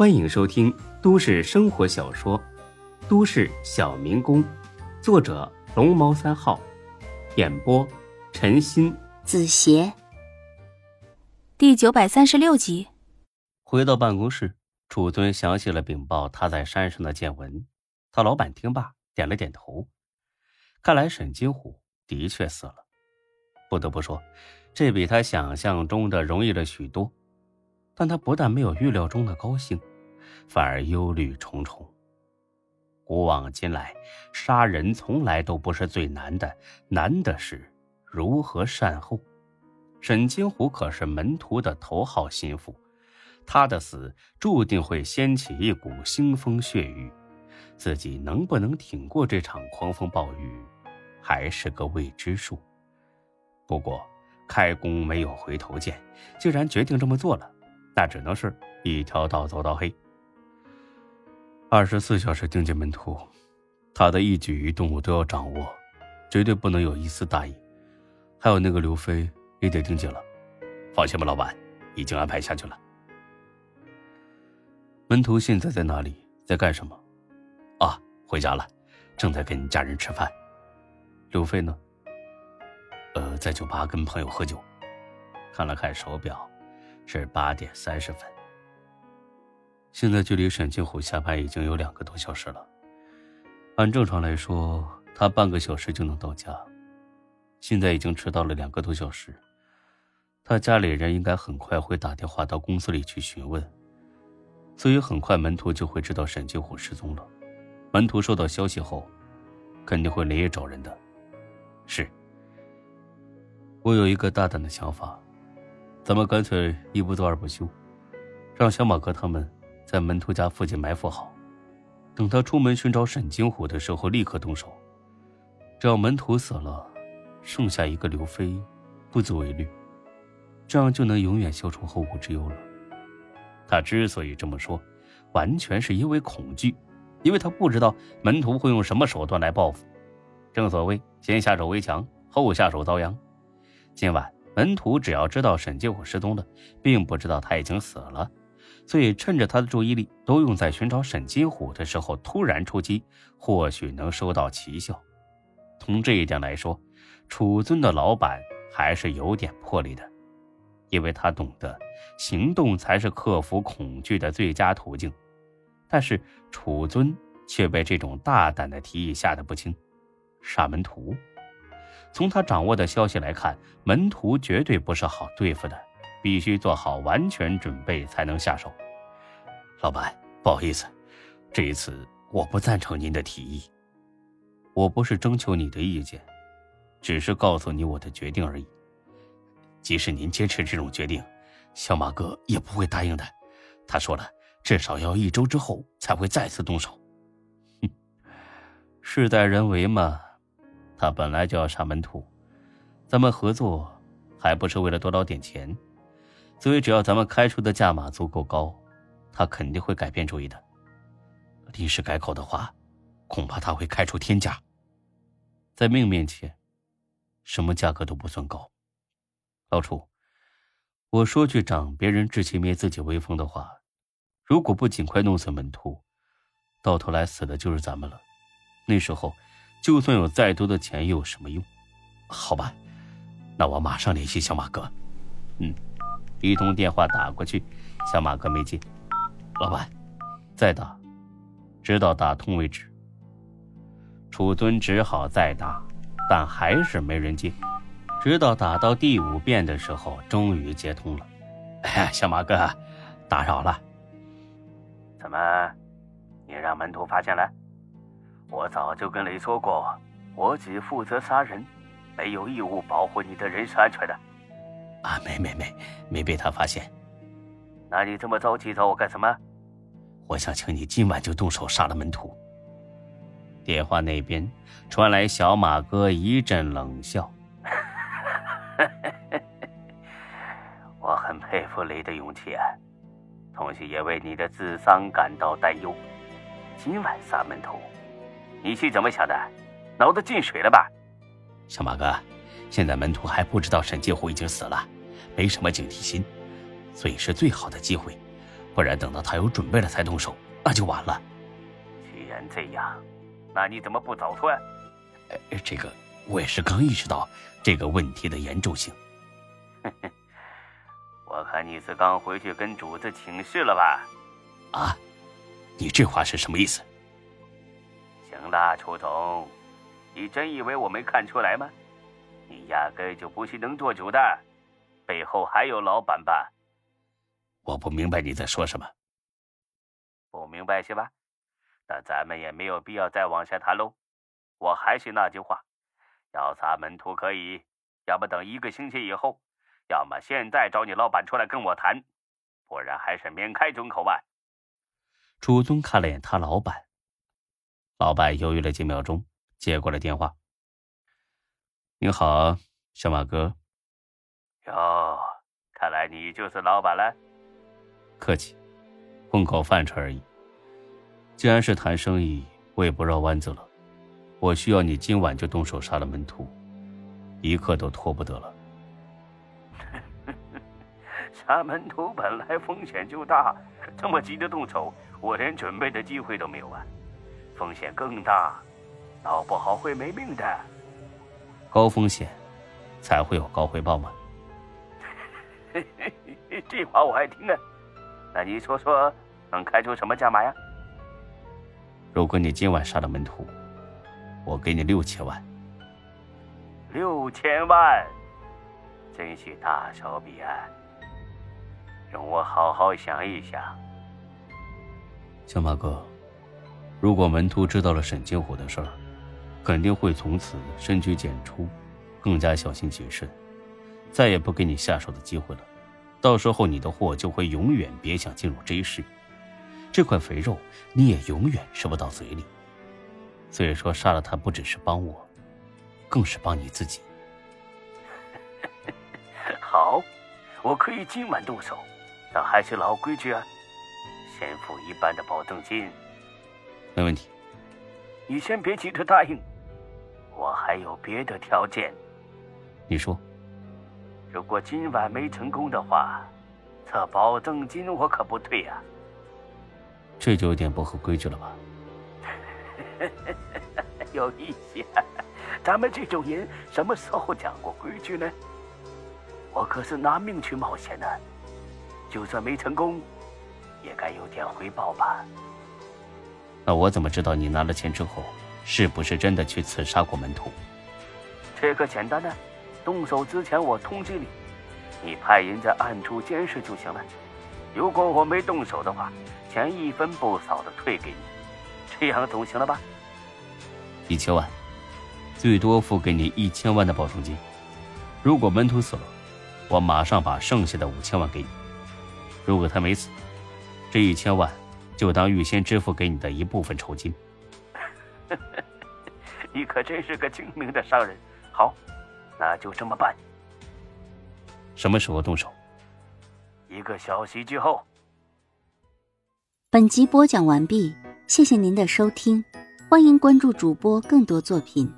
欢迎收听都市生活小说《都市小民工》，作者龙猫三号，演播陈鑫、子邪，第九百三十六集。回到办公室，楚尊详细了禀报他在山上的见闻。他老板听罢，点了点头。看来沈金虎的确死了。不得不说，这比他想象中的容易了许多。但他不但没有预料中的高兴。反而忧虑重重。古往今来，杀人从来都不是最难的，难的是如何善后。沈金虎可是门徒的头号心腹，他的死注定会掀起一股腥风血雨，自己能不能挺过这场狂风暴雨，还是个未知数。不过，开弓没有回头箭，既然决定这么做了，那只能是一条道走到黑。二十四小时盯紧门徒，他的一举一动我都要掌握，绝对不能有一丝大意。还有那个刘飞也得盯紧了。放心吧，老板，已经安排下去了。门徒现在在哪里？在干什么？啊，回家了，正在跟家人吃饭。刘飞呢？呃，在酒吧跟朋友喝酒。看了看手表，是八点三十分。现在距离沈金虎下班已经有两个多小时了。按正常来说，他半个小时就能到家，现在已经迟到了两个多小时。他家里人应该很快会打电话到公司里去询问，所以很快门徒就会知道沈金虎失踪了。门徒收到消息后，肯定会连夜找人的。是。我有一个大胆的想法，咱们干脆一不做二不休，让小马哥他们。在门徒家附近埋伏好，等他出门寻找沈金虎的时候，立刻动手。只要门徒死了，剩下一个刘飞，不足为虑，这样就能永远消除后顾之忧了。他之所以这么说，完全是因为恐惧，因为他不知道门徒会用什么手段来报复。正所谓先下手为强，后下手遭殃。今晚门徒只要知道沈金虎失踪了，并不知道他已经死了。所以，趁着他的注意力都用在寻找沈金虎的时候，突然出击，或许能收到奇效。从这一点来说，楚尊的老板还是有点魄力的，因为他懂得行动才是克服恐惧的最佳途径。但是，楚尊却被这种大胆的提议吓得不轻。杀门徒，从他掌握的消息来看，门徒绝对不是好对付的。必须做好完全准备才能下手。老板，不好意思，这一次我不赞成您的提议。我不是征求你的意见，只是告诉你我的决定而已。即使您坚持这种决定，小马哥也不会答应的。他说了，至少要一周之后才会再次动手。哼，事在人为嘛。他本来就要杀门徒，咱们合作还不是为了多捞点钱？所以，只要咱们开出的价码足够高，他肯定会改变主意的。临时改口的话，恐怕他会开出天价。在命面前，什么价格都不算高。老楚，我说句长别人志气、灭自己威风的话：如果不尽快弄死门徒，到头来死的就是咱们了。那时候，就算有再多的钱，又有什么用？好吧，那我马上联系小马哥。嗯。一通电话打过去，小马哥没接。老板，再打，直到打通为止。楚尊只好再打，但还是没人接。直到打到第五遍的时候，终于接通了。小马哥，打扰了。怎么，你让门徒发现了？我早就跟雷说过，我只负责杀人，没有义务保护你的人身安全的。啊，没没没，没被他发现。那你这么着急找我干什么？我想请你今晚就动手杀了门徒。电话那边传来小马哥一阵冷笑：“我很佩服雷的勇气啊，同时也为你的智商感到担忧。今晚杀门徒，你是怎么想的？脑子进水了吧？”小马哥。现在门徒还不知道沈金虎已经死了，没什么警惕心，所以是最好的机会。不不然等到他有准备了才动手，那就晚了。既然这样，那你怎么不早说？呃，这个我也是刚意识到这个问题的严重性。我看你是刚回去跟主子请示了吧？啊，你这话是什么意思？行了，楚总，你真以为我没看出来吗？你压根就不是能做主的，背后还有老板吧？我不明白你在说什么。不明白是吧？那咱们也没有必要再往下谈喽。我还是那句话，要杀门徒可以，要么等一个星期以后，要么现在找你老板出来跟我谈，不然还是免开这种口吧。楚宗看了眼他老板，老板犹豫了几秒钟，接过了电话。你好，小马哥。哟，看来你就是老板了。客气，混口饭吃而已。既然是谈生意，我也不绕弯子了。我需要你今晚就动手杀了门徒，一刻都拖不得了。杀门徒本来风险就大，这么急着动手，我连准备的机会都没有啊！风险更大，闹不好会没命的。高风险，才会有高回报吗？这话我爱听啊！那你说说，能开出什么价码呀？如果你今晚杀了门徒。我给你六千万，六千万，真是大手笔啊！容我好好想一想。小马哥，如果门徒知道了沈金虎的事儿，肯定会从此深居简出，更加小心谨慎，再也不给你下手的机会了。到时候你的货就会永远别想进入 J 市，这块肥肉你也永远吃不到嘴里。所以说，杀了他不只是帮我，更是帮你自己。好，我可以今晚动手，但还是老规矩啊，先付一半的保证金。没问题。你先别急着答应，我还有别的条件。你说，如果今晚没成功的话，这保证金我可不退呀。这就有点不合规矩了吧？有意思，咱们这种人什么时候讲过规矩呢？我可是拿命去冒险的，就算没成功，也该有点回报吧。那我怎么知道你拿了钱之后，是不是真的去刺杀过门徒？这个简单的，动手之前我通知你，你派人在暗处监视就行了。如果我没动手的话，钱一分不少的退给你。这样总行了吧？一千万，最多付给你一千万的保证金。如果门徒死了，我马上把剩下的五千万给你。如果他没死，这一千万就当预先支付给你的一部分酬金。你可真是个精明的商人。好，那就这么办。什么时候动手？一个小时之后。本集播讲完毕。谢谢您的收听，欢迎关注主播更多作品。